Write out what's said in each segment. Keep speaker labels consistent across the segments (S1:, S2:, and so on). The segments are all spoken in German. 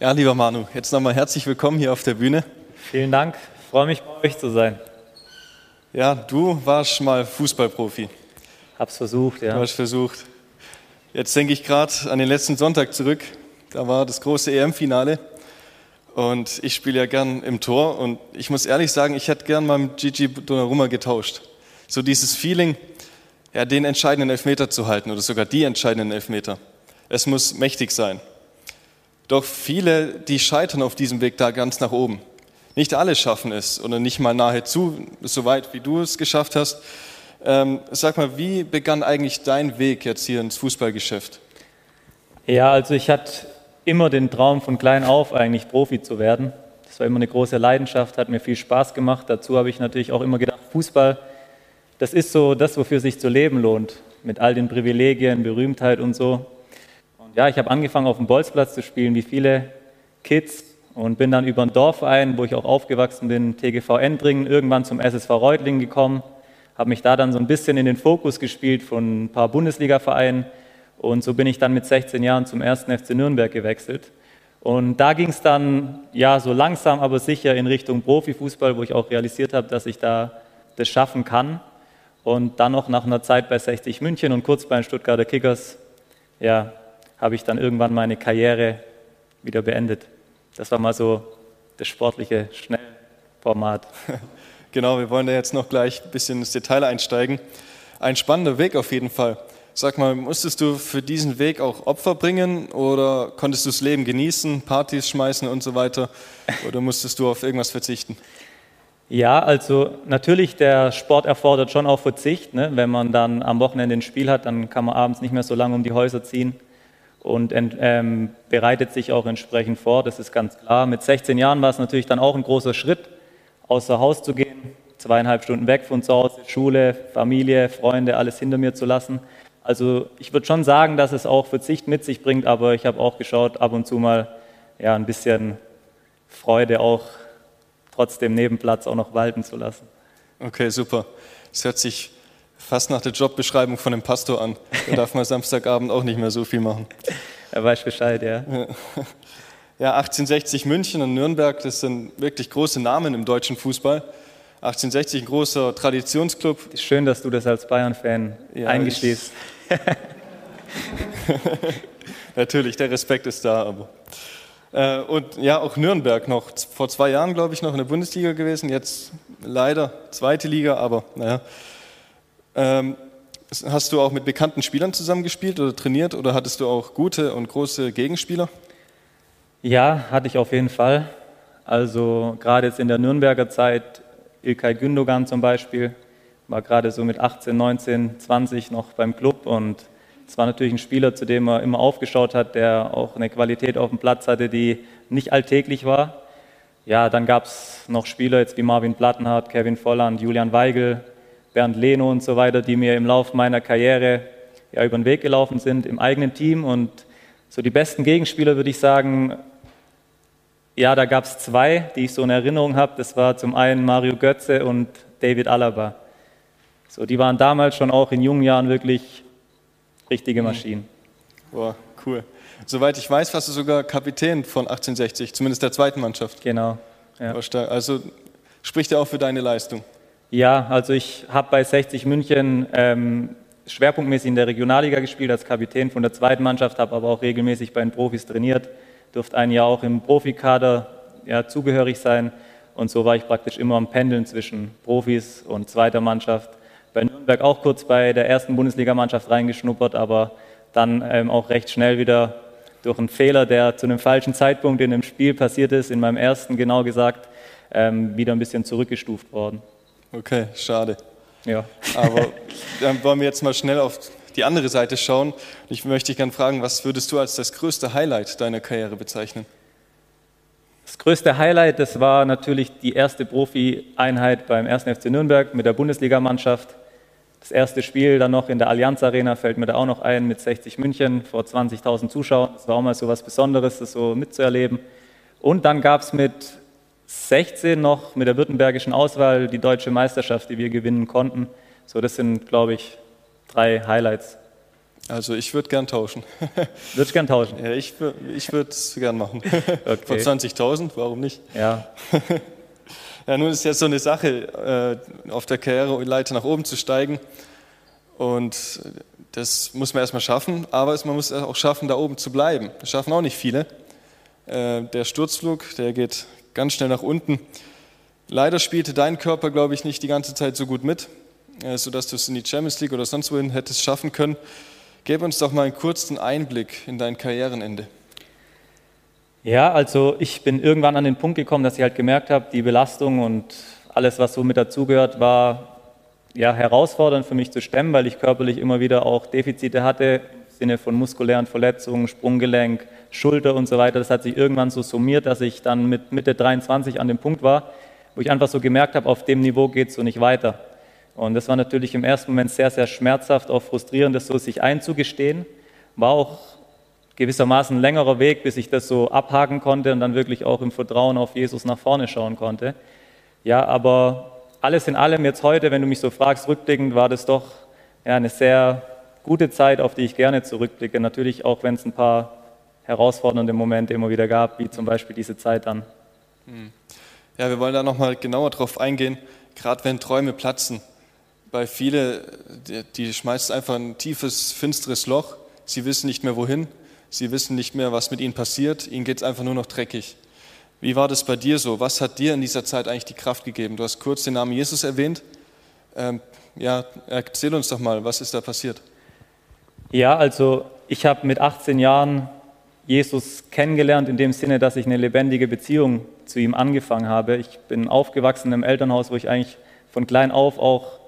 S1: Ja, lieber Manu, jetzt nochmal herzlich willkommen hier auf der Bühne.
S2: Vielen Dank, ich freue mich bei euch zu sein.
S1: Ja, du warst mal Fußballprofi.
S2: Hab's versucht, ja.
S1: Du hast versucht. Jetzt denke ich gerade an den letzten Sonntag zurück. Da war das große EM-Finale. Und ich spiele ja gern im Tor. Und ich muss ehrlich sagen, ich hätte gern mal mit Gigi Donnarumma getauscht. So dieses Feeling, ja, den entscheidenden Elfmeter zu halten oder sogar die entscheidenden Elfmeter. Es muss mächtig sein. Doch viele, die scheitern auf diesem Weg da ganz nach oben. Nicht alle schaffen es oder nicht mal nahezu so weit, wie du es geschafft hast. Ähm, sag mal, wie begann eigentlich dein Weg jetzt hier ins Fußballgeschäft?
S2: Ja, also ich hatte immer den Traum von klein auf eigentlich Profi zu werden. Das war immer eine große Leidenschaft, hat mir viel Spaß gemacht. Dazu habe ich natürlich auch immer gedacht, Fußball, das ist so das, wofür sich zu leben lohnt, mit all den Privilegien, Berühmtheit und so. Ja, ich habe angefangen auf dem Bolzplatz zu spielen, wie viele Kids und bin dann über einen Dorfverein, wo ich auch aufgewachsen bin, TGV Endringen, irgendwann zum SSV Reutlingen gekommen, habe mich da dann so ein bisschen in den Fokus gespielt von ein paar Bundesliga-Vereinen und so bin ich dann mit 16 Jahren zum ersten FC Nürnberg gewechselt. Und da ging es dann ja so langsam, aber sicher in Richtung Profifußball, wo ich auch realisiert habe, dass ich da das schaffen kann. Und dann noch nach einer Zeit bei 60 München und kurz bei den Stuttgarter Kickers, ja, habe ich dann irgendwann meine Karriere wieder beendet. Das war mal so das sportliche Schnellformat.
S1: Genau, wir wollen da jetzt noch gleich ein bisschen ins Detail einsteigen. Ein spannender Weg auf jeden Fall. Sag mal, musstest du für diesen Weg auch Opfer bringen oder konntest du das Leben genießen, Partys schmeißen und so weiter? Oder musstest du auf irgendwas verzichten?
S2: Ja, also natürlich, der Sport erfordert schon auch Verzicht. Ne? Wenn man dann am Wochenende ein Spiel hat, dann kann man abends nicht mehr so lange um die Häuser ziehen und ähm, bereitet sich auch entsprechend vor, das ist ganz klar. Mit 16 Jahren war es natürlich dann auch ein großer Schritt, außer Haus zu gehen, zweieinhalb Stunden weg von zu Hause, Schule, Familie, Freunde, alles hinter mir zu lassen. Also ich würde schon sagen, dass es auch Verzicht mit sich bringt, aber ich habe auch geschaut, ab und zu mal ja, ein bisschen Freude auch trotzdem Nebenplatz auch noch walten zu lassen.
S1: Okay, super. Das hört sich fast nach der Jobbeschreibung von einem Pastor an. Da darf man Samstagabend auch nicht mehr so viel machen.
S2: Er weiß Bescheid, ja.
S1: Ja, 1860 München und Nürnberg, das sind wirklich große Namen im deutschen Fußball. 1860 ein großer Traditionsclub.
S2: Schön, dass du das als Bayern-Fan ja, eingeschließt.
S1: Natürlich, der Respekt ist da, aber. Äh, und ja, auch Nürnberg noch vor zwei Jahren, glaube ich, noch in der Bundesliga gewesen. Jetzt leider zweite Liga, aber naja. Ähm, hast du auch mit bekannten Spielern zusammengespielt oder trainiert oder hattest du auch gute und große Gegenspieler?
S2: Ja, hatte ich auf jeden Fall. Also gerade jetzt in der Nürnberger Zeit, Ilkay Gündogan zum Beispiel, war gerade so mit 18, 19, 20 noch beim Club und es war natürlich ein Spieler, zu dem er immer aufgeschaut hat, der auch eine Qualität auf dem Platz hatte, die nicht alltäglich war. Ja, dann gab es noch Spieler jetzt wie Marvin Plattenhardt, Kevin Volland, Julian Weigel, Bernd Leno und so weiter, die mir im Laufe meiner Karriere ja, über den Weg gelaufen sind im eigenen Team. Und so die besten Gegenspieler würde ich sagen, ja, da gab es zwei, die ich so in Erinnerung habe. Das war zum einen Mario Götze und David Alaba. So, die waren damals schon auch in jungen Jahren wirklich richtige mhm. Maschinen.
S1: Boah, cool. Soweit ich weiß, warst du sogar Kapitän von 1860, zumindest der zweiten Mannschaft.
S2: Genau.
S1: Ja. Also spricht ja auch für deine Leistung.
S2: Ja, also ich habe bei 60 München ähm, schwerpunktmäßig in der Regionalliga gespielt als Kapitän von der zweiten Mannschaft, habe aber auch regelmäßig bei den Profis trainiert, durfte ein Jahr auch im Profikader ja, zugehörig sein und so war ich praktisch immer am Pendeln zwischen Profis und zweiter Mannschaft. Bei Nürnberg auch kurz bei der ersten Bundesligamannschaft reingeschnuppert, aber dann ähm, auch recht schnell wieder durch einen Fehler, der zu einem falschen Zeitpunkt in dem Spiel passiert ist, in meinem ersten genau gesagt, ähm, wieder ein bisschen zurückgestuft worden.
S1: Okay, schade.
S2: Ja.
S1: Aber dann wollen wir jetzt mal schnell auf die andere Seite schauen. Ich möchte dich gerne fragen, was würdest du als das größte Highlight deiner Karriere bezeichnen?
S2: Das größte Highlight, das war natürlich die erste Profi-Einheit beim 1. FC Nürnberg mit der Bundesligamannschaft. Das erste Spiel dann noch in der Allianz Arena fällt mir da auch noch ein mit 60 München vor 20.000 Zuschauern. Das war auch mal so was Besonderes, das so mitzuerleben. Und dann gab es mit 16 noch mit der württembergischen Auswahl die deutsche Meisterschaft, die wir gewinnen konnten. So, das sind, glaube ich, drei Highlights.
S1: Also ich würde gern tauschen.
S2: Würdest gern tauschen?
S1: Ja, ich, ich würde es gern machen. Okay. Vor 20.000, warum nicht?
S2: Ja.
S1: ja, nun ist ja so eine Sache, äh, auf der Karriereleiter nach oben zu steigen. Und das muss man erstmal schaffen, aber man muss auch schaffen, da oben zu bleiben. Das schaffen auch nicht viele. Äh, der Sturzflug, der geht ganz schnell nach unten. Leider spielte dein Körper, glaube ich, nicht die ganze Zeit so gut mit, äh, sodass du es in die Champions League oder sonst wohin hättest schaffen können. Gib uns doch mal einen kurzen Einblick in dein Karrierenende.
S2: Ja, also ich bin irgendwann an den Punkt gekommen, dass ich halt gemerkt habe, die Belastung und alles, was so mit dazugehört, war ja, herausfordernd für mich zu stemmen, weil ich körperlich immer wieder auch Defizite hatte, im Sinne von muskulären Verletzungen, Sprunggelenk, Schulter und so weiter. Das hat sich irgendwann so summiert, dass ich dann mit Mitte 23 an dem Punkt war, wo ich einfach so gemerkt habe, auf dem Niveau geht es so nicht weiter. Und das war natürlich im ersten Moment sehr, sehr schmerzhaft, auch frustrierend, das so sich einzugestehen. War auch gewissermaßen ein längerer Weg, bis ich das so abhaken konnte und dann wirklich auch im Vertrauen auf Jesus nach vorne schauen konnte. Ja, aber alles in allem jetzt heute, wenn du mich so fragst, rückblickend war das doch ja, eine sehr gute Zeit, auf die ich gerne zurückblicke. Natürlich auch, wenn es ein paar herausfordernde Momente immer wieder gab, wie zum Beispiel diese Zeit dann. Hm.
S1: Ja, wir wollen da nochmal genauer drauf eingehen, gerade wenn Träume platzen bei vielen, die, die schmeißt einfach ein tiefes, finsteres Loch. Sie wissen nicht mehr wohin. Sie wissen nicht mehr, was mit ihnen passiert. Ihnen geht es einfach nur noch dreckig. Wie war das bei dir so? Was hat dir in dieser Zeit eigentlich die Kraft gegeben? Du hast kurz den Namen Jesus erwähnt. Ähm, ja, erzähl uns doch mal, was ist da passiert?
S2: Ja, also ich habe mit 18 Jahren Jesus kennengelernt in dem Sinne, dass ich eine lebendige Beziehung zu ihm angefangen habe. Ich bin aufgewachsen im Elternhaus, wo ich eigentlich von klein auf auch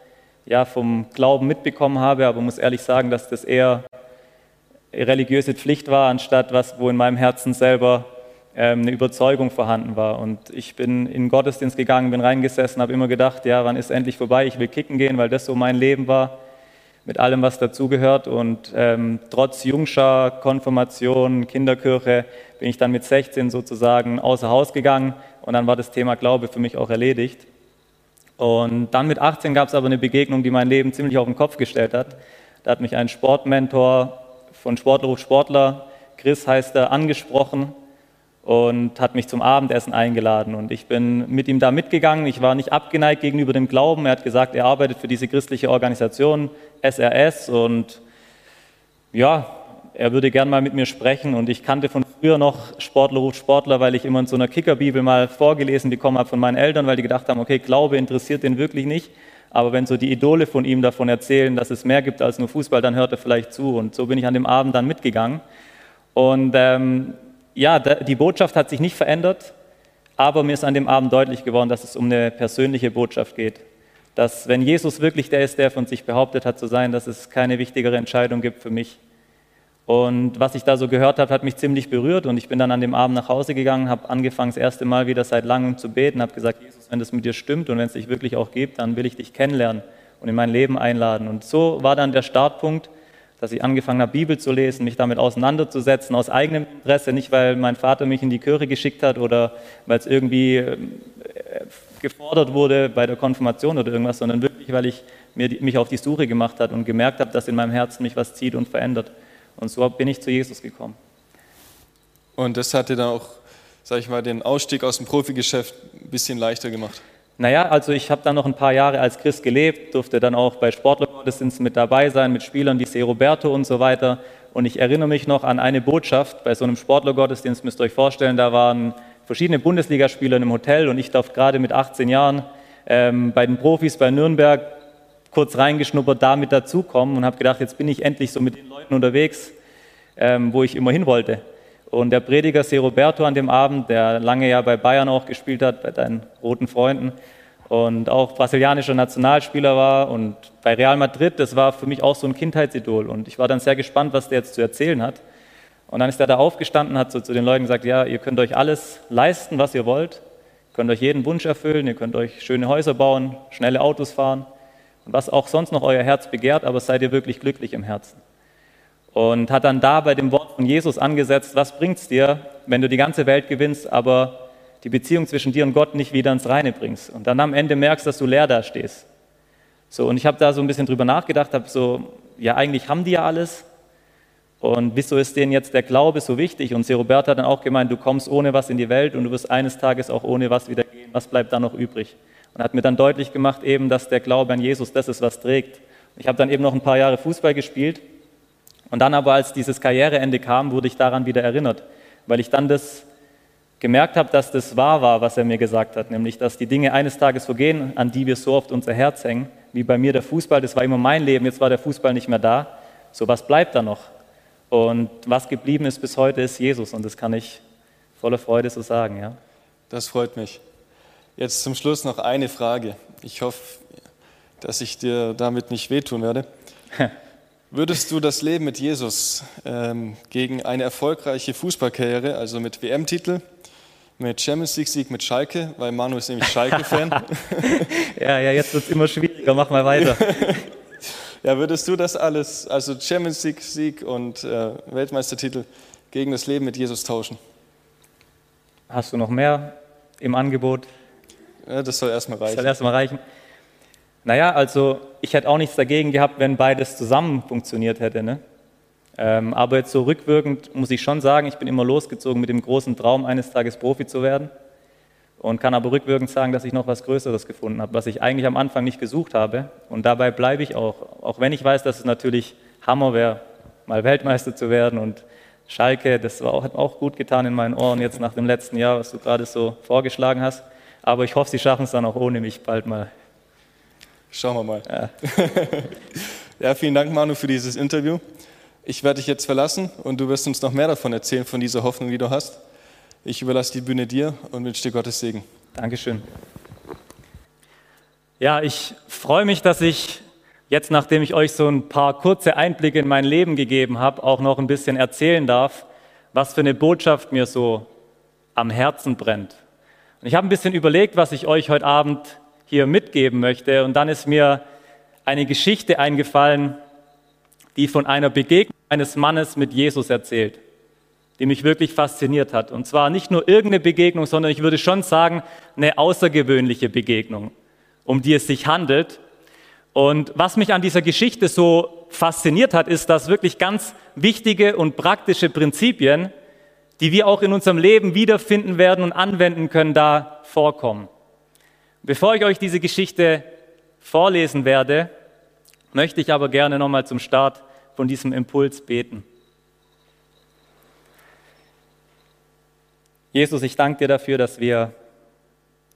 S2: ja, vom Glauben mitbekommen habe, aber muss ehrlich sagen, dass das eher religiöse Pflicht war, anstatt was, wo in meinem Herzen selber ähm, eine Überzeugung vorhanden war. Und ich bin in den Gottesdienst gegangen, bin reingesessen, habe immer gedacht, ja, wann ist endlich vorbei? Ich will kicken gehen, weil das so mein Leben war, mit allem, was dazugehört. Und ähm, trotz Jungschar, Konfirmation, Kinderkirche bin ich dann mit 16 sozusagen außer Haus gegangen und dann war das Thema Glaube für mich auch erledigt. Und dann mit 18 gab es aber eine Begegnung, die mein Leben ziemlich auf den Kopf gestellt hat. Da hat mich ein Sportmentor von Sportlerruf Sportler, Chris heißt er, angesprochen und hat mich zum Abendessen eingeladen. Und ich bin mit ihm da mitgegangen. Ich war nicht abgeneigt gegenüber dem Glauben. Er hat gesagt, er arbeitet für diese christliche Organisation SRS und ja, er würde gern mal mit mir sprechen. Und ich kannte von früher noch Sportler ruft Sportler, weil ich immer in so einer Kickerbibel mal vorgelesen bekommen habe von meinen Eltern, weil die gedacht haben, okay, Glaube interessiert den wirklich nicht. Aber wenn so die Idole von ihm davon erzählen, dass es mehr gibt als nur Fußball, dann hört er vielleicht zu. Und so bin ich an dem Abend dann mitgegangen. Und ähm, ja, die Botschaft hat sich nicht verändert, aber mir ist an dem Abend deutlich geworden, dass es um eine persönliche Botschaft geht. Dass wenn Jesus wirklich der ist, der von sich behauptet hat zu sein, dass es keine wichtigere Entscheidung gibt für mich und was ich da so gehört habe, hat mich ziemlich berührt. Und ich bin dann an dem Abend nach Hause gegangen, habe angefangen, das erste Mal wieder seit langem zu beten, habe gesagt, Jesus, wenn das mit dir stimmt und wenn es dich wirklich auch gibt, dann will ich dich kennenlernen und in mein Leben einladen. Und so war dann der Startpunkt, dass ich angefangen habe, Bibel zu lesen, mich damit auseinanderzusetzen, aus eigenem Interesse, nicht weil mein Vater mich in die Kirche geschickt hat oder weil es irgendwie äh, gefordert wurde bei der Konfirmation oder irgendwas, sondern wirklich, weil ich mich auf die Suche gemacht habe und gemerkt habe, dass in meinem Herzen mich was zieht und verändert. Und so bin ich zu Jesus gekommen.
S1: Und das hat dir dann auch, sag ich mal, den Ausstieg aus dem Profigeschäft ein bisschen leichter gemacht?
S2: Naja, also ich habe dann noch ein paar Jahre als Christ gelebt, durfte dann auch bei Sportlergottesdiensten mit dabei sein, mit Spielern wie C. Roberto und so weiter. Und ich erinnere mich noch an eine Botschaft bei so einem Sportlergottesdienst, müsst ihr euch vorstellen, da waren verschiedene Bundesligaspieler in einem Hotel und ich darf gerade mit 18 Jahren ähm, bei den Profis bei Nürnberg kurz reingeschnuppert, da mit dazukommen und habe gedacht, jetzt bin ich endlich so mit den Leuten unterwegs, ähm, wo ich immer hin wollte. Und der Prediger C. Roberto an dem Abend, der lange ja bei Bayern auch gespielt hat, bei deinen roten Freunden und auch brasilianischer Nationalspieler war und bei Real Madrid, das war für mich auch so ein Kindheitsidol. Und ich war dann sehr gespannt, was der jetzt zu erzählen hat. Und dann ist er da aufgestanden, hat so zu den Leuten gesagt, ja, ihr könnt euch alles leisten, was ihr wollt, ihr könnt euch jeden Wunsch erfüllen, ihr könnt euch schöne Häuser bauen, schnelle Autos fahren, und was auch sonst noch euer Herz begehrt, aber seid ihr wirklich glücklich im Herzen. Und hat dann da bei dem Wort von Jesus angesetzt, was bringt es dir, wenn du die ganze Welt gewinnst, aber die Beziehung zwischen dir und Gott nicht wieder ins Reine bringst. Und dann am Ende merkst, dass du leer da stehst. So, und ich habe da so ein bisschen drüber nachgedacht, habe so, ja, eigentlich haben die ja alles, Und wieso ist denen jetzt der Glaube so wichtig? Und Serobert hat dann auch gemeint, du kommst ohne was in die Welt und du wirst eines Tages auch ohne was wieder gehen. Was bleibt dann noch übrig? Und hat mir dann deutlich gemacht, eben, dass der Glaube an Jesus das ist, was trägt. Ich habe dann eben noch ein paar Jahre Fußball gespielt. Und dann aber, als dieses Karriereende kam, wurde ich daran wieder erinnert, weil ich dann das gemerkt habe, dass das wahr war, was er mir gesagt hat, nämlich, dass die Dinge eines Tages vergehen, an die wir so oft unser Herz hängen, wie bei mir der Fußball, das war immer mein Leben, jetzt war der Fußball nicht mehr da. So, was bleibt da noch? Und was geblieben ist bis heute, ist Jesus. Und das kann ich voller Freude so sagen. Ja.
S1: Das freut mich. Jetzt zum Schluss noch eine Frage. Ich hoffe, dass ich dir damit nicht wehtun werde. Würdest du das Leben mit Jesus ähm, gegen eine erfolgreiche Fußballkarriere, also mit WM-Titel, mit Champions League-Sieg mit Schalke, weil Manu ist nämlich Schalke-Fan.
S2: ja, ja, jetzt wird es immer schwieriger, mach mal weiter.
S1: Ja, würdest du das alles, also Champions League Sieg und äh, Weltmeistertitel, gegen das Leben mit Jesus tauschen?
S2: Hast du noch mehr im Angebot?
S1: Ja, das soll erstmal reichen.
S2: Das soll erstmal reichen. Naja, also ich hätte auch nichts dagegen gehabt, wenn beides zusammen funktioniert hätte. Ne? Ähm, aber jetzt so rückwirkend muss ich schon sagen, ich bin immer losgezogen mit dem großen Traum, eines Tages Profi zu werden und kann aber rückwirkend sagen, dass ich noch was Größeres gefunden habe, was ich eigentlich am Anfang nicht gesucht habe. Und dabei bleibe ich auch, auch wenn ich weiß, dass es natürlich Hammer wäre, mal Weltmeister zu werden. Und Schalke, das auch, hat auch gut getan in meinen Ohren jetzt nach dem letzten Jahr, was du gerade so vorgeschlagen hast. Aber ich hoffe, sie schaffen es dann auch ohne mich bald mal.
S1: Schauen wir mal. Ja. ja, vielen Dank, Manu, für dieses Interview. Ich werde dich jetzt verlassen und du wirst uns noch mehr davon erzählen, von dieser Hoffnung, die du hast. Ich überlasse die Bühne dir und wünsche dir Gottes Segen.
S2: Dankeschön. Ja, ich freue mich, dass ich jetzt, nachdem ich euch so ein paar kurze Einblicke in mein Leben gegeben habe, auch noch ein bisschen erzählen darf, was für eine Botschaft mir so am Herzen brennt. Und ich habe ein bisschen überlegt, was ich euch heute Abend hier mitgeben möchte. Und dann ist mir eine Geschichte eingefallen, die von einer Begegnung eines Mannes mit Jesus erzählt die mich wirklich fasziniert hat. Und zwar nicht nur irgendeine Begegnung, sondern ich würde schon sagen, eine außergewöhnliche Begegnung, um die es sich handelt. Und was mich an dieser Geschichte so fasziniert hat, ist, dass wirklich ganz wichtige und praktische Prinzipien, die wir auch in unserem Leben wiederfinden werden und anwenden können, da vorkommen. Bevor ich euch diese Geschichte vorlesen werde, möchte ich aber gerne nochmal zum Start von diesem Impuls beten. Jesus, ich danke dir dafür, dass wir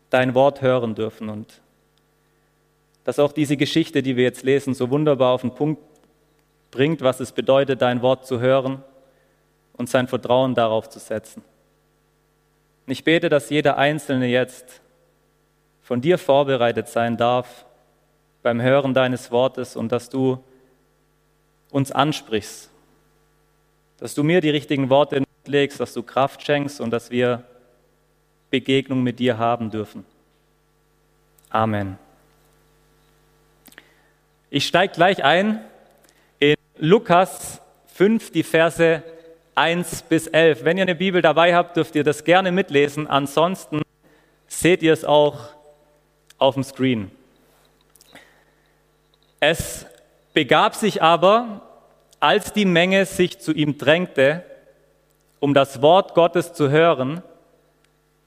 S2: dein Wort hören dürfen und dass auch diese Geschichte, die wir jetzt lesen, so wunderbar auf den Punkt bringt, was es bedeutet, dein Wort zu hören und sein Vertrauen darauf zu setzen. Und ich bete, dass jeder Einzelne jetzt von dir vorbereitet sein darf beim Hören deines Wortes und dass du uns ansprichst, dass du mir die richtigen Worte legst, dass du Kraft schenkst und dass wir Begegnung mit dir haben dürfen. Amen. Ich steige gleich ein in Lukas 5, die Verse 1 bis 11. Wenn ihr eine Bibel dabei habt, dürft ihr das gerne mitlesen. Ansonsten seht ihr es auch auf dem Screen. Es begab sich aber, als die Menge sich zu ihm drängte, um das Wort Gottes zu hören,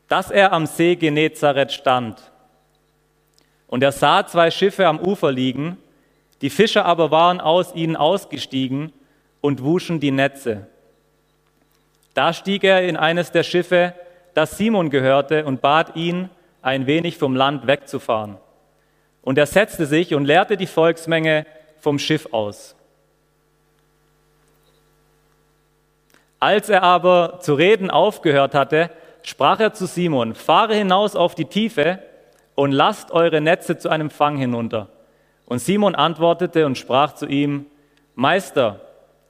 S2: dass er am See Genezareth stand. Und er sah zwei Schiffe am Ufer liegen, die Fischer aber waren aus ihnen ausgestiegen und wuschen die Netze. Da stieg er in eines der Schiffe, das Simon gehörte, und bat ihn, ein wenig vom Land wegzufahren. Und er setzte sich und leerte die Volksmenge vom Schiff aus. Als er aber zu reden aufgehört hatte, sprach er zu Simon, fahre hinaus auf die Tiefe und lasst eure Netze zu einem Fang hinunter. Und Simon antwortete und sprach zu ihm, Meister,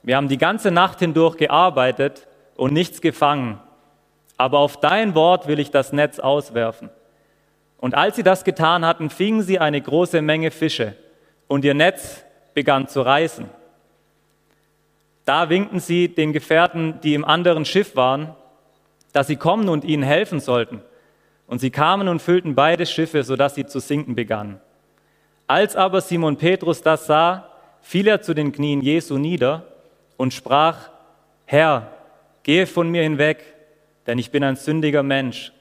S2: wir haben die ganze Nacht hindurch gearbeitet und nichts gefangen, aber auf dein Wort will ich das Netz auswerfen. Und als sie das getan hatten, fingen sie eine große Menge Fische, und ihr Netz begann zu reißen. Da winkten sie den Gefährten, die im anderen Schiff waren, dass sie kommen und ihnen helfen sollten. Und sie kamen und füllten beide Schiffe, sodass sie zu sinken begannen. Als aber Simon Petrus das sah, fiel er zu den Knien Jesu nieder und sprach, Herr, gehe von mir hinweg, denn ich bin ein sündiger Mensch.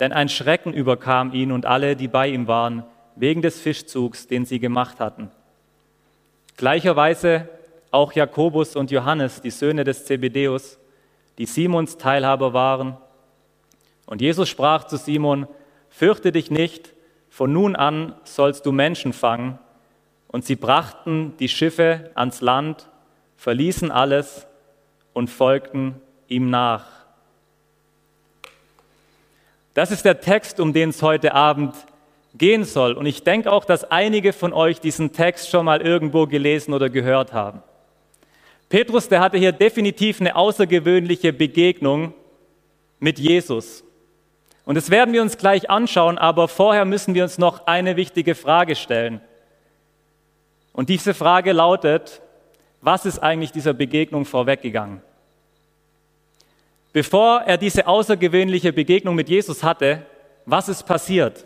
S2: Denn ein Schrecken überkam ihn und alle, die bei ihm waren, wegen des Fischzugs, den sie gemacht hatten. Gleicherweise auch Jakobus und Johannes, die Söhne des Zebedeus, die Simons Teilhaber waren. Und Jesus sprach zu Simon, fürchte dich nicht, von nun an sollst du Menschen fangen. Und sie brachten die Schiffe ans Land, verließen alles und folgten ihm nach. Das ist der Text, um den es heute Abend gehen soll. Und ich denke auch, dass einige von euch diesen Text schon mal irgendwo gelesen oder gehört haben. Petrus, der hatte hier definitiv eine außergewöhnliche Begegnung mit Jesus. Und das werden wir uns gleich anschauen, aber vorher müssen wir uns noch eine wichtige Frage stellen. Und diese Frage lautet, was ist eigentlich dieser Begegnung vorweggegangen? Bevor er diese außergewöhnliche Begegnung mit Jesus hatte, was ist passiert?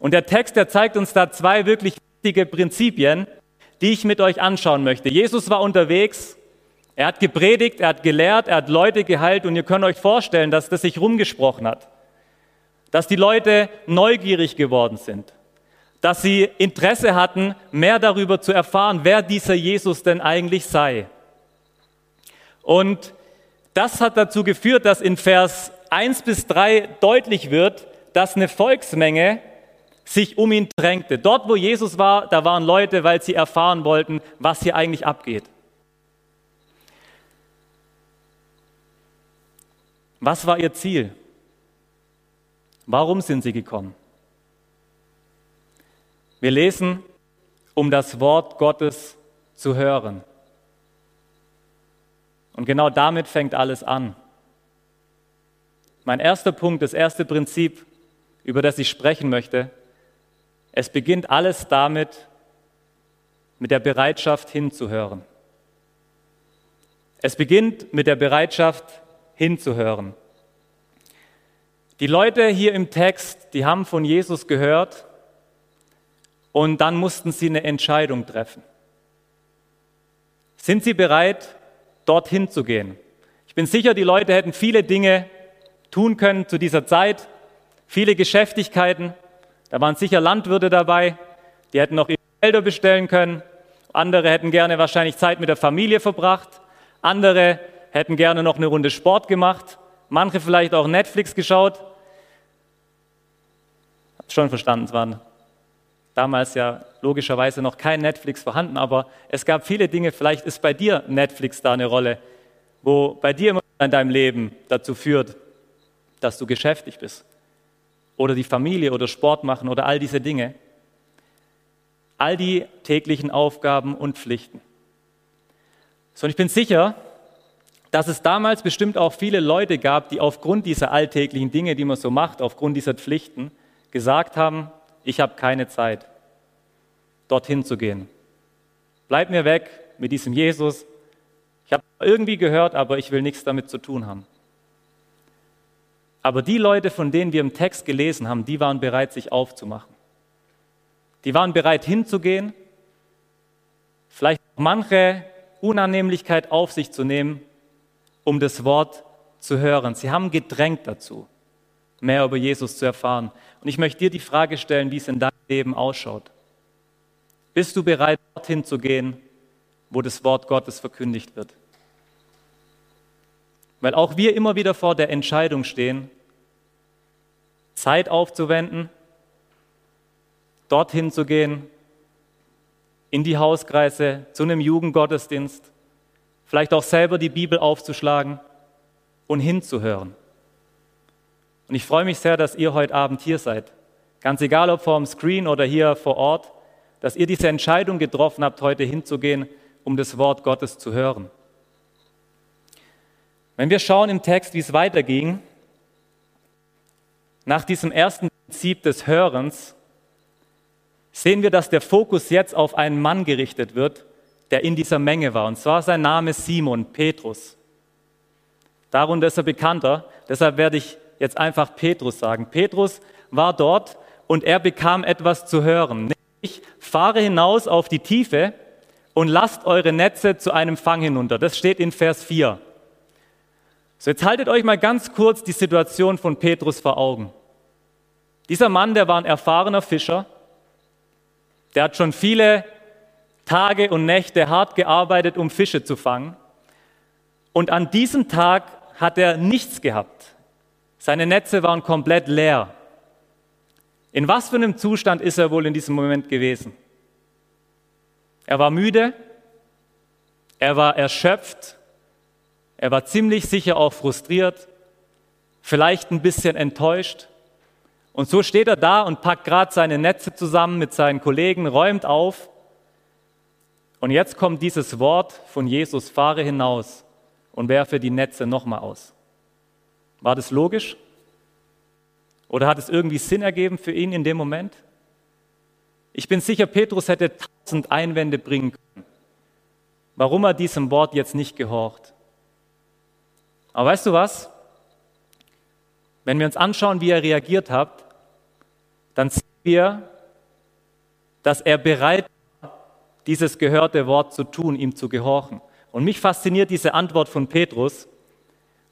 S2: Und der Text, der zeigt uns da zwei wirklich wichtige Prinzipien, die ich mit euch anschauen möchte. Jesus war unterwegs, er hat gepredigt, er hat gelehrt, er hat Leute geheilt und ihr könnt euch vorstellen, dass das sich rumgesprochen hat. Dass die Leute neugierig geworden sind. Dass sie Interesse hatten, mehr darüber zu erfahren, wer dieser Jesus denn eigentlich sei. Und das hat dazu geführt, dass in Vers 1 bis 3 deutlich wird, dass eine Volksmenge sich um ihn drängte. Dort, wo Jesus war, da waren Leute, weil sie erfahren wollten, was hier eigentlich abgeht. Was war ihr Ziel? Warum sind sie gekommen? Wir lesen, um das Wort Gottes zu hören. Und genau damit fängt alles an. Mein erster Punkt, das erste Prinzip, über das ich sprechen möchte, es beginnt alles damit, mit der Bereitschaft hinzuhören. Es beginnt mit der Bereitschaft hinzuhören. Die Leute hier im Text, die haben von Jesus gehört und dann mussten sie eine Entscheidung treffen. Sind sie bereit, dorthin zu gehen? Ich bin sicher, die Leute hätten viele Dinge tun können zu dieser Zeit, viele Geschäftigkeiten, da waren sicher Landwirte dabei, die hätten noch ihre Felder bestellen können. Andere hätten gerne wahrscheinlich Zeit mit der Familie verbracht. Andere hätten gerne noch eine Runde Sport gemacht. Manche vielleicht auch Netflix geschaut. Habt schon verstanden, es waren damals ja logischerweise noch kein Netflix vorhanden, aber es gab viele Dinge. Vielleicht ist bei dir Netflix da eine Rolle, wo bei dir in deinem Leben dazu führt, dass du geschäftig bist oder die Familie oder Sport machen oder all diese Dinge. All die täglichen Aufgaben und Pflichten. So, und ich bin sicher, dass es damals bestimmt auch viele Leute gab, die aufgrund dieser alltäglichen Dinge, die man so macht, aufgrund dieser Pflichten, gesagt haben, ich habe keine Zeit, dorthin zu gehen. Bleib mir weg mit diesem Jesus. Ich habe irgendwie gehört, aber ich will nichts damit zu tun haben. Aber die Leute, von denen wir im Text gelesen haben, die waren bereit, sich aufzumachen. Die waren bereit hinzugehen, vielleicht manche Unannehmlichkeit auf sich zu nehmen, um das Wort zu hören. Sie haben gedrängt dazu, mehr über Jesus zu erfahren. Und ich möchte dir die Frage stellen, wie es in deinem Leben ausschaut. Bist du bereit, dorthin zu gehen, wo das Wort Gottes verkündigt wird? Weil auch wir immer wieder vor der Entscheidung stehen, Zeit aufzuwenden, dorthin zu gehen, in die Hauskreise, zu einem Jugendgottesdienst, vielleicht auch selber die Bibel aufzuschlagen und hinzuhören. Und ich freue mich sehr, dass ihr heute Abend hier seid. Ganz egal, ob vor dem Screen oder hier vor Ort, dass ihr diese Entscheidung getroffen habt, heute hinzugehen, um das Wort Gottes zu hören. Wenn wir schauen im Text, wie es weiterging, nach diesem ersten Prinzip des Hörens, sehen wir, dass der Fokus jetzt auf einen Mann gerichtet wird, der in dieser Menge war. Und zwar sein Name Simon, Petrus. Darunter ist er bekannter, deshalb werde ich jetzt einfach Petrus sagen. Petrus war dort und er bekam etwas zu hören. Nämlich, fahre hinaus auf die Tiefe und lasst eure Netze zu einem Fang hinunter. Das steht in Vers 4. So, jetzt haltet euch mal ganz kurz die Situation von Petrus vor Augen. Dieser Mann, der war ein erfahrener Fischer, der hat schon viele Tage und Nächte hart gearbeitet, um Fische zu fangen. Und an diesem Tag hat er nichts gehabt. Seine Netze waren komplett leer. In was für einem Zustand ist er wohl in diesem Moment gewesen? Er war müde, er war erschöpft, er war ziemlich sicher auch frustriert, vielleicht ein bisschen enttäuscht. Und so steht er da und packt gerade seine Netze zusammen mit seinen Kollegen, räumt auf. Und jetzt kommt dieses Wort von Jesus, fahre hinaus und werfe die Netze nochmal aus. War das logisch? Oder hat es irgendwie Sinn ergeben für ihn in dem Moment? Ich bin sicher, Petrus hätte tausend Einwände bringen können, warum er diesem Wort jetzt nicht gehorcht. Aber weißt du was? Wenn wir uns anschauen, wie er reagiert hat, dann sehen wir, dass er bereit war, dieses gehörte Wort zu tun, ihm zu gehorchen. Und mich fasziniert diese Antwort von Petrus.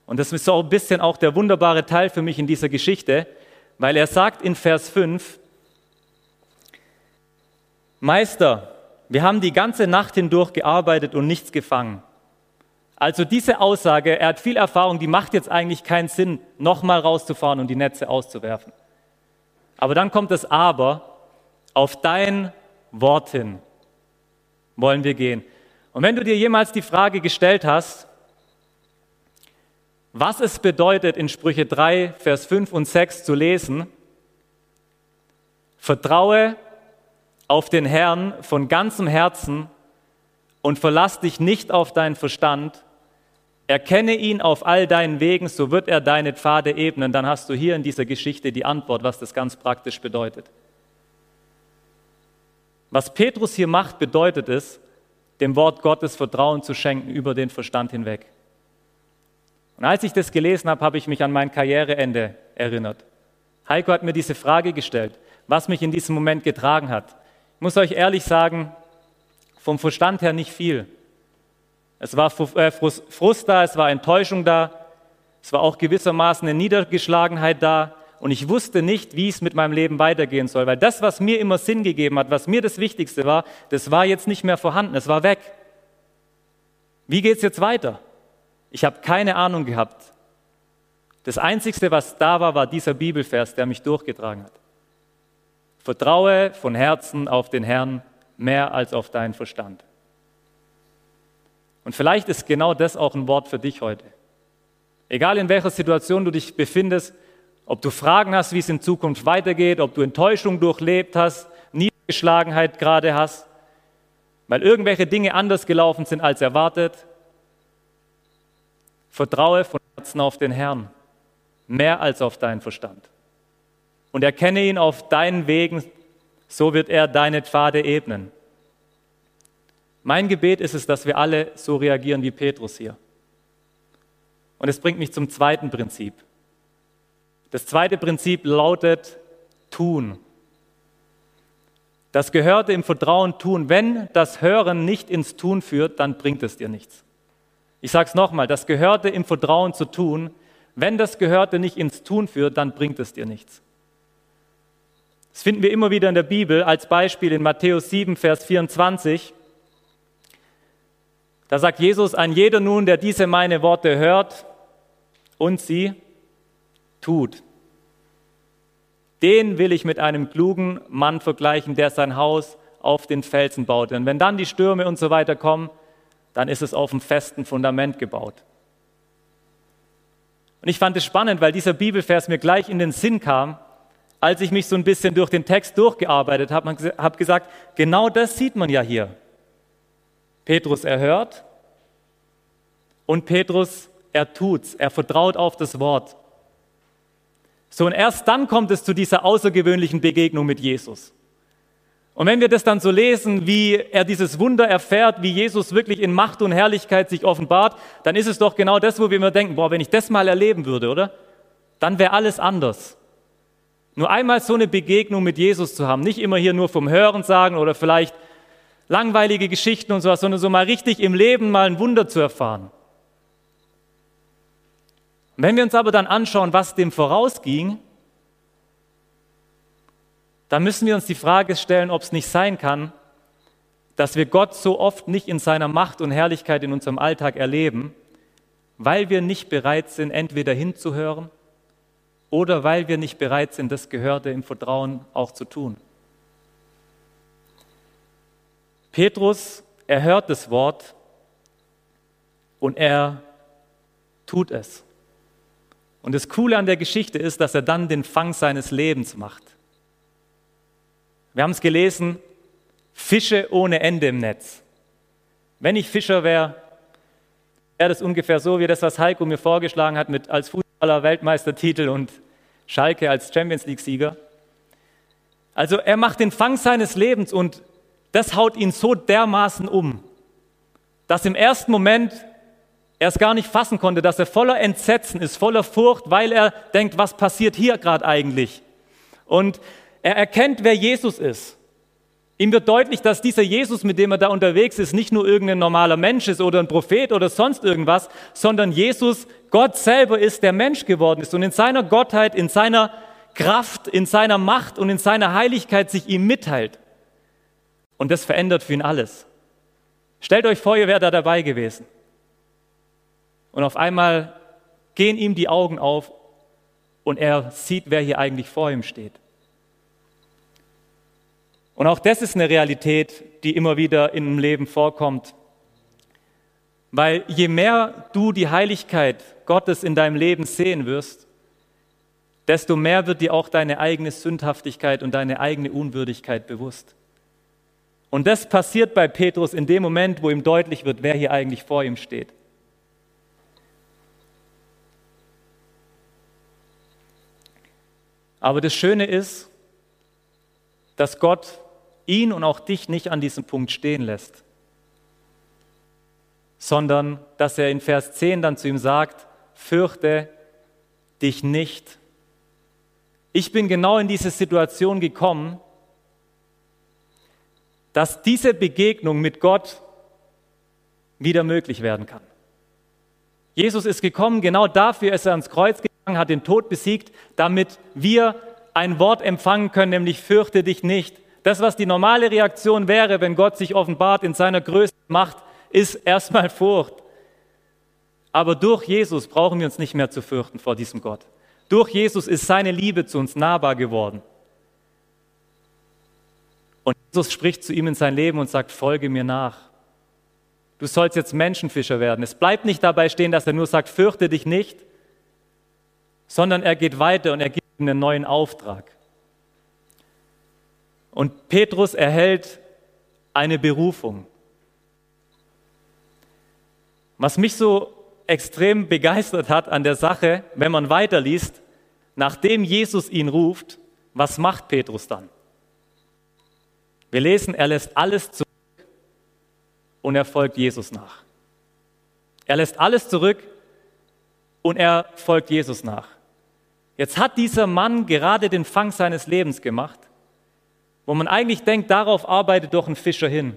S2: Und das ist so ein bisschen auch der wunderbare Teil für mich in dieser Geschichte, weil er sagt in Vers 5, Meister, wir haben die ganze Nacht hindurch gearbeitet und nichts gefangen. Also diese Aussage, er hat viel Erfahrung, die macht jetzt eigentlich keinen Sinn, nochmal rauszufahren und die Netze auszuwerfen. Aber dann kommt das Aber, auf dein Wort hin wollen wir gehen. Und wenn du dir jemals die Frage gestellt hast, was es bedeutet, in Sprüche 3, Vers 5 und 6 zu lesen, vertraue auf den Herrn von ganzem Herzen und verlass dich nicht auf deinen Verstand. Erkenne ihn auf all deinen Wegen, so wird er deine Pfade ebnen. Dann hast du hier in dieser Geschichte die Antwort, was das ganz praktisch bedeutet. Was Petrus hier macht, bedeutet es, dem Wort Gottes Vertrauen zu schenken über den Verstand hinweg. Und als ich das gelesen habe, habe ich mich an mein Karriereende erinnert. Heiko hat mir diese Frage gestellt, was mich in diesem Moment getragen hat. Ich muss euch ehrlich sagen, vom Verstand her nicht viel. Es war äh, Frust da, es war Enttäuschung da, es war auch gewissermaßen eine Niedergeschlagenheit da und ich wusste nicht, wie es mit meinem Leben weitergehen soll, weil das, was mir immer Sinn gegeben hat, was mir das Wichtigste war, das war jetzt nicht mehr vorhanden, es war weg. Wie geht es jetzt weiter? Ich habe keine Ahnung gehabt. Das Einzige, was da war, war dieser Bibelvers, der mich durchgetragen hat. Vertraue von Herzen auf den Herrn mehr als auf deinen Verstand. Und vielleicht ist genau das auch ein Wort für dich heute. Egal in welcher Situation du dich befindest, ob du Fragen hast, wie es in Zukunft weitergeht, ob du Enttäuschung durchlebt hast, Niedergeschlagenheit gerade hast, weil irgendwelche Dinge anders gelaufen sind als erwartet, vertraue von Herzen auf den Herrn, mehr als auf deinen Verstand und erkenne ihn auf deinen Wegen, so wird er deine Pfade ebnen. Mein Gebet ist es, dass wir alle so reagieren wie Petrus hier. Und es bringt mich zum zweiten Prinzip. Das zweite Prinzip lautet tun. Das Gehörte im Vertrauen tun. Wenn das Hören nicht ins Tun führt, dann bringt es dir nichts. Ich sage es nochmal, das Gehörte im Vertrauen zu tun. Wenn das Gehörte nicht ins Tun führt, dann bringt es dir nichts. Das finden wir immer wieder in der Bibel, als Beispiel in Matthäus 7, Vers 24. Da sagt Jesus, ein jeder nun, der diese meine Worte hört und sie tut, den will ich mit einem klugen Mann vergleichen, der sein Haus auf den Felsen baut. Und wenn dann die Stürme und so weiter kommen, dann ist es auf einem festen Fundament gebaut. Und ich fand es spannend, weil dieser Bibelvers mir gleich in den Sinn kam, als ich mich so ein bisschen durch den Text durchgearbeitet habe, habe gesagt, genau das sieht man ja hier. Petrus erhört und Petrus, er tut's, er vertraut auf das Wort. So, und erst dann kommt es zu dieser außergewöhnlichen Begegnung mit Jesus. Und wenn wir das dann so lesen, wie er dieses Wunder erfährt, wie Jesus wirklich in Macht und Herrlichkeit sich offenbart, dann ist es doch genau das, wo wir immer denken, boah, wenn ich das mal erleben würde, oder? Dann wäre alles anders. Nur einmal so eine Begegnung mit Jesus zu haben, nicht immer hier nur vom Hören sagen oder vielleicht langweilige Geschichten und sowas, sondern so mal richtig im Leben mal ein Wunder zu erfahren. Wenn wir uns aber dann anschauen, was dem vorausging, dann müssen wir uns die Frage stellen, ob es nicht sein kann, dass wir Gott so oft nicht in seiner Macht und Herrlichkeit in unserem Alltag erleben, weil wir nicht bereit sind, entweder hinzuhören oder weil wir nicht bereit sind, das Gehörte im Vertrauen auch zu tun. Petrus, er hört das Wort und er tut es. Und das Coole an der Geschichte ist, dass er dann den Fang seines Lebens macht. Wir haben es gelesen, Fische ohne Ende im Netz. Wenn ich Fischer wäre, wäre das ungefähr so wie das, was Heiko mir vorgeschlagen hat mit als Fußballer Weltmeistertitel und Schalke als Champions League-Sieger. Also er macht den Fang seines Lebens und das haut ihn so dermaßen um, dass im ersten Moment er es gar nicht fassen konnte, dass er voller Entsetzen ist, voller Furcht, weil er denkt, was passiert hier gerade eigentlich? Und er erkennt, wer Jesus ist. Ihm wird deutlich, dass dieser Jesus, mit dem er da unterwegs ist, nicht nur irgendein normaler Mensch ist oder ein Prophet oder sonst irgendwas, sondern Jesus, Gott selber ist, der Mensch geworden ist und in seiner Gottheit, in seiner Kraft, in seiner Macht und in seiner Heiligkeit sich ihm mitteilt. Und das verändert für ihn alles. Stellt euch vor, ihr wärt da dabei gewesen. Und auf einmal gehen ihm die Augen auf und er sieht, wer hier eigentlich vor ihm steht. Und auch das ist eine Realität, die immer wieder im Leben vorkommt. Weil je mehr du die Heiligkeit Gottes in deinem Leben sehen wirst, desto mehr wird dir auch deine eigene Sündhaftigkeit und deine eigene Unwürdigkeit bewusst. Und das passiert bei Petrus in dem Moment, wo ihm deutlich wird, wer hier eigentlich vor ihm steht. Aber das Schöne ist, dass Gott ihn und auch dich nicht an diesem Punkt stehen lässt, sondern dass er in Vers 10 dann zu ihm sagt, fürchte dich nicht. Ich bin genau in diese Situation gekommen, dass diese Begegnung mit Gott wieder möglich werden kann. Jesus ist gekommen, genau dafür ist er ans Kreuz gegangen, hat den Tod besiegt, damit wir ein Wort empfangen können, nämlich fürchte dich nicht. Das, was die normale Reaktion wäre, wenn Gott sich offenbart in seiner größten Macht, ist erstmal Furcht. Aber durch Jesus brauchen wir uns nicht mehr zu fürchten vor diesem Gott. Durch Jesus ist seine Liebe zu uns nahbar geworden. Und Jesus spricht zu ihm in sein Leben und sagt, folge mir nach. Du sollst jetzt Menschenfischer werden. Es bleibt nicht dabei stehen, dass er nur sagt, fürchte dich nicht, sondern er geht weiter und er gibt ihm einen neuen Auftrag. Und Petrus erhält eine Berufung. Was mich so extrem begeistert hat an der Sache, wenn man weiterliest, nachdem Jesus ihn ruft, was macht Petrus dann? Wir lesen, er lässt alles zurück und er folgt Jesus nach. Er lässt alles zurück und er folgt Jesus nach. Jetzt hat dieser Mann gerade den Fang seines Lebens gemacht wo man eigentlich denkt, darauf arbeitet doch ein Fischer hin.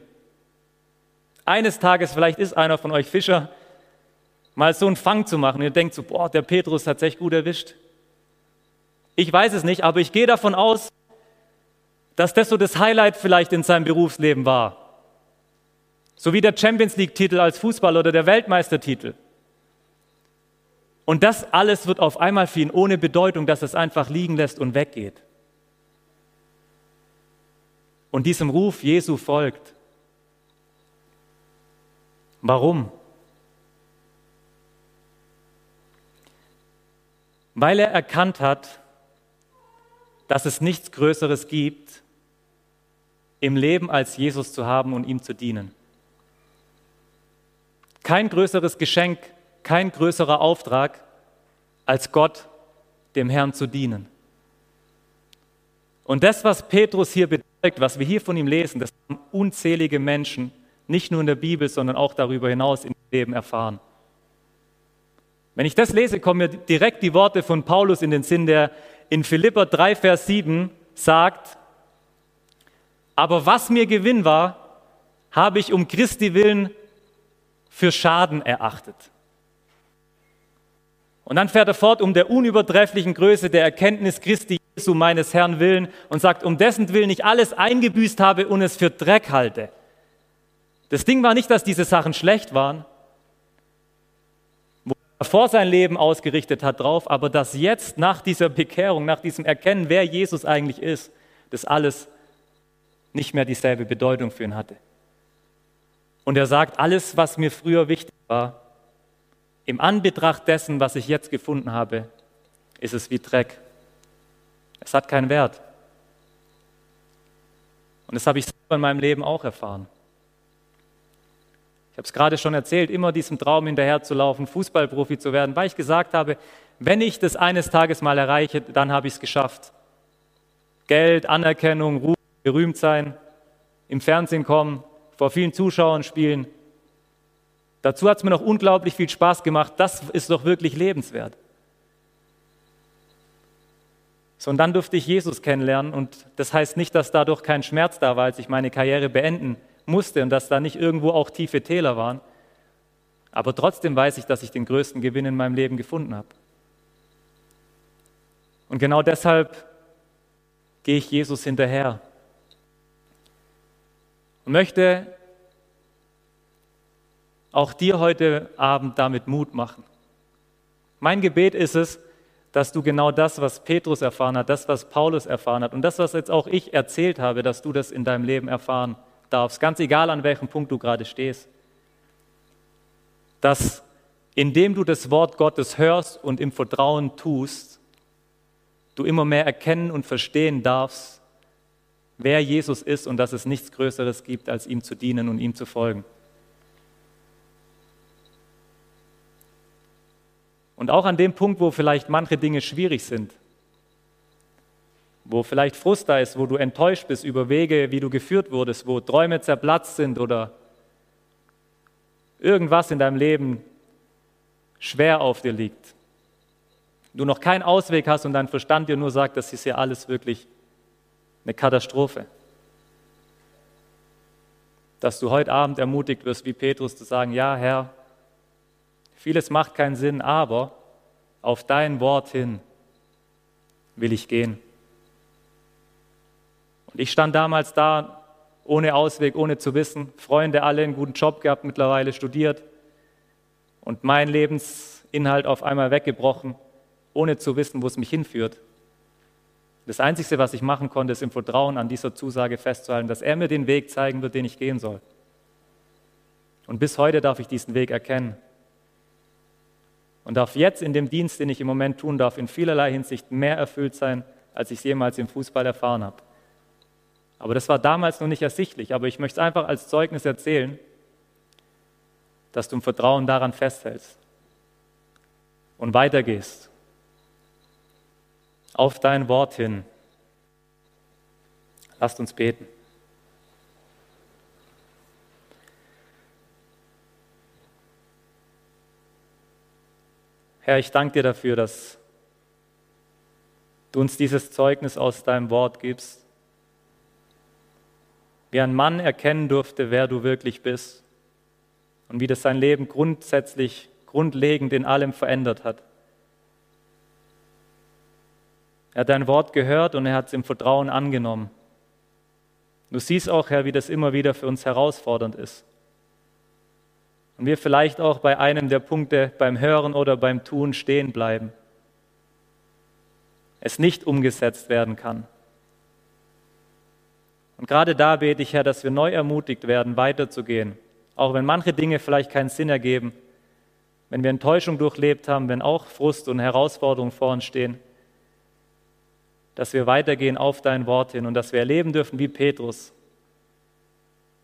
S2: Eines Tages, vielleicht ist einer von euch Fischer, mal so einen Fang zu machen. Ihr denkt so, boah, der Petrus hat sich gut erwischt. Ich weiß es nicht, aber ich gehe davon aus, dass das so das Highlight vielleicht in seinem Berufsleben war. So wie der Champions League-Titel als Fußballer oder der Weltmeistertitel. Und das alles wird auf einmal für ihn ohne Bedeutung, dass es einfach liegen lässt und weggeht und diesem Ruf Jesu folgt. Warum? Weil er erkannt hat, dass es nichts Größeres gibt, im Leben als Jesus zu haben und ihm zu dienen. Kein größeres Geschenk, kein größerer Auftrag, als Gott, dem Herrn zu dienen. Und das, was Petrus hier bedeutet, was wir hier von ihm lesen, das haben unzählige Menschen, nicht nur in der Bibel, sondern auch darüber hinaus im Leben erfahren. Wenn ich das lese, kommen mir direkt die Worte von Paulus in den Sinn, der in Philipper 3, Vers 7 sagt, aber was mir Gewinn war, habe ich um Christi willen für Schaden erachtet. Und dann fährt er fort, um der unübertrefflichen Größe der Erkenntnis Christi Jesu meines Herrn willen und sagt, um dessen Willen ich alles eingebüßt habe und es für Dreck halte. Das Ding war nicht, dass diese Sachen schlecht waren, wo er vor sein Leben ausgerichtet hat drauf, aber dass jetzt nach dieser Bekehrung, nach diesem Erkennen, wer Jesus eigentlich ist, das alles nicht mehr dieselbe Bedeutung für ihn hatte. Und er sagt, alles, was mir früher wichtig war, im Anbetracht dessen, was ich jetzt gefunden habe, ist es wie Dreck. Es hat keinen Wert. Und das habe ich selber in meinem Leben auch erfahren. Ich habe es gerade schon erzählt, immer diesem Traum hinterherzulaufen, Fußballprofi zu werden, weil ich gesagt habe, wenn ich das eines Tages mal erreiche, dann habe ich es geschafft. Geld, Anerkennung, Ruhm, berühmt sein, im Fernsehen kommen, vor vielen Zuschauern spielen. Dazu hat es mir noch unglaublich viel Spaß gemacht. Das ist doch wirklich lebenswert. So, und dann durfte ich Jesus kennenlernen und das heißt nicht, dass dadurch kein Schmerz da war, als ich meine Karriere beenden musste und dass da nicht irgendwo auch tiefe Täler waren. Aber trotzdem weiß ich, dass ich den größten Gewinn in meinem Leben gefunden habe. Und genau deshalb gehe ich Jesus hinterher und möchte auch dir heute Abend damit Mut machen. Mein Gebet ist es, dass du genau das, was Petrus erfahren hat, das, was Paulus erfahren hat und das, was jetzt auch ich erzählt habe, dass du das in deinem Leben erfahren darfst, ganz egal an welchem Punkt du gerade stehst. Dass indem du das Wort Gottes hörst und im Vertrauen tust, du immer mehr erkennen und verstehen darfst, wer Jesus ist und dass es nichts Größeres gibt, als ihm zu dienen und ihm zu folgen. Und auch an dem Punkt, wo vielleicht manche Dinge schwierig sind, wo vielleicht Frust da ist, wo du enttäuscht bist über Wege, wie du geführt wurdest, wo Träume zerplatzt sind oder irgendwas in deinem Leben schwer auf dir liegt. Du noch keinen Ausweg hast und dein Verstand dir nur sagt, das ist ja alles wirklich eine Katastrophe. Dass du heute Abend ermutigt wirst, wie Petrus zu sagen, ja Herr, Vieles macht keinen Sinn, aber auf dein Wort hin will ich gehen. Und ich stand damals da ohne Ausweg, ohne zu wissen, Freunde alle einen guten Job gehabt, mittlerweile studiert und mein Lebensinhalt auf einmal weggebrochen, ohne zu wissen, wo es mich hinführt. Das Einzige, was ich machen konnte, ist im Vertrauen an dieser Zusage festzuhalten, dass er mir den Weg zeigen wird, den ich gehen soll. Und bis heute darf ich diesen Weg erkennen und darf jetzt in dem Dienst, den ich im Moment tun darf, in vielerlei Hinsicht mehr erfüllt sein, als ich es jemals im Fußball erfahren habe. Aber das war damals noch nicht ersichtlich, aber ich möchte es einfach als Zeugnis erzählen, dass du im Vertrauen daran festhältst und weitergehst. Auf dein Wort hin. Lasst uns beten. Herr, ich danke dir dafür, dass du uns dieses Zeugnis aus deinem Wort gibst. Wie ein Mann erkennen durfte, wer du wirklich bist und wie das sein Leben grundsätzlich, grundlegend in allem verändert hat. Er hat dein Wort gehört und er hat es im Vertrauen angenommen. Du siehst auch, Herr, wie das immer wieder für uns herausfordernd ist und wir vielleicht auch bei einem der Punkte beim Hören oder beim Tun stehen bleiben, es nicht umgesetzt werden kann. Und gerade da bete ich, Herr, dass wir neu ermutigt werden, weiterzugehen, auch wenn manche Dinge vielleicht keinen Sinn ergeben, wenn wir Enttäuschung durchlebt haben, wenn auch Frust und Herausforderungen vor uns stehen, dass wir weitergehen auf dein Wort hin und dass wir erleben dürfen wie Petrus,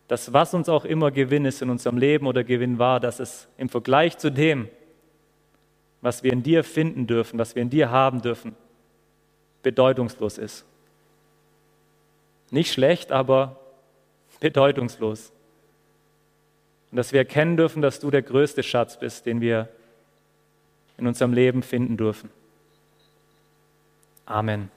S2: dass was uns auch immer Gewinn ist in unserem Leben oder Gewinn war, dass es im Vergleich zu dem, was wir in dir finden dürfen, was wir in dir haben dürfen, bedeutungslos ist. Nicht schlecht, aber bedeutungslos. Und dass wir erkennen dürfen, dass du der größte Schatz bist, den wir in unserem Leben finden dürfen. Amen.